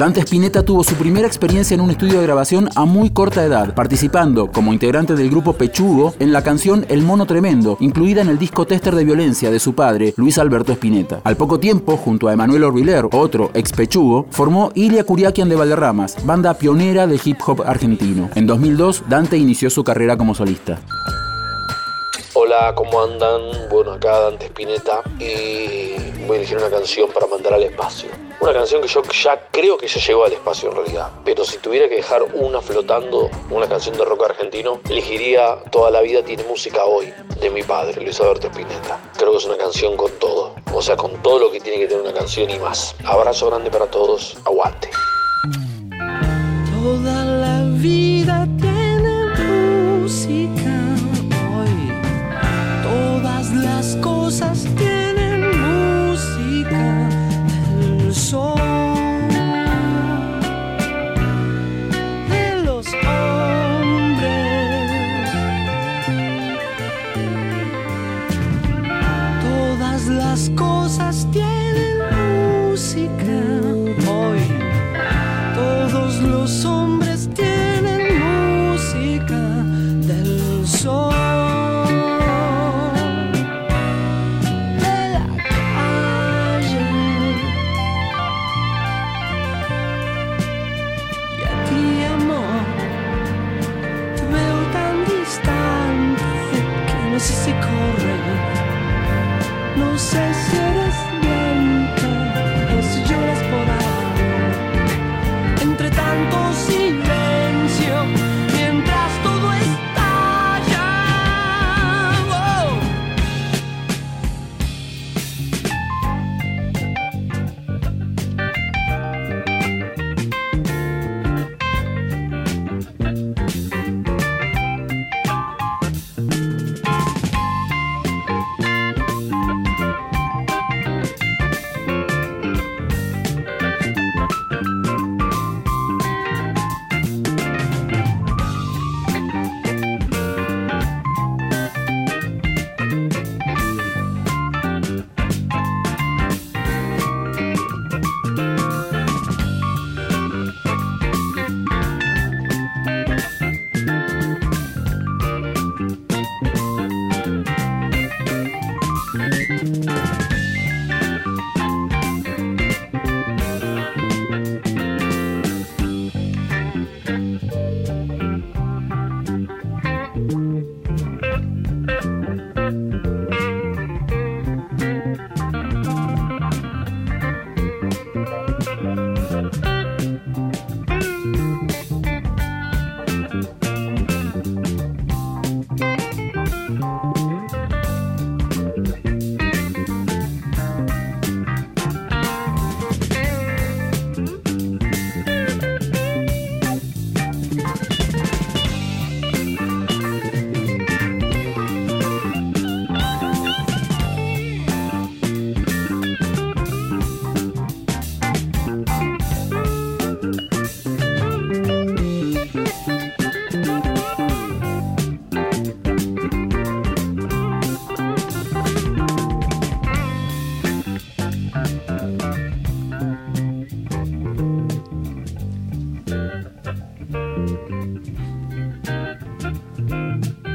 Dante Spinetta tuvo su primera experiencia en un estudio de grabación a muy corta edad, participando como integrante del grupo Pechugo en la canción El Mono Tremendo, incluida en el disco Tester de Violencia de su padre, Luis Alberto Spinetta. Al poco tiempo, junto a Emanuel Orbiler, otro ex Pechugo, formó Ilia Curiaquian de Valderramas, banda pionera del hip hop argentino. En 2002, Dante inició su carrera como solista. Hola, ¿cómo andan? Bueno, acá Dante Spinetta y voy a elegir una canción para mandar al espacio. Una canción que yo ya creo que ya llegó al espacio en realidad, pero si tuviera que dejar una flotando, una canción de rock argentino, elegiría Toda la vida tiene música hoy, de mi padre, Luis Alberto Spinetta. Creo que es una canción con todo, o sea, con todo lo que tiene que tener una canción y más. Abrazo grande para todos, aguante. Toda la vida sé si correr. No sé si eres Bye.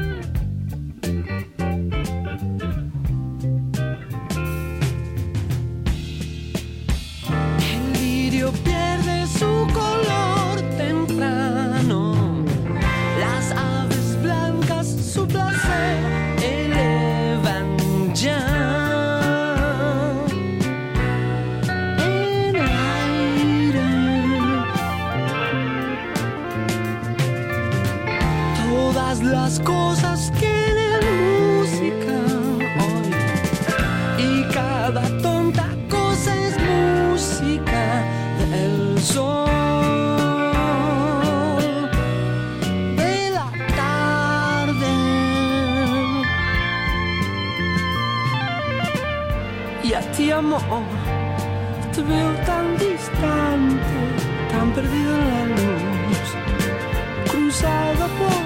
Las cosas tienen música hoy y cada tonta cosa es música del sol. De la tarde. Y a ti amor te veo tan distante tan perdido en la luz cruzado por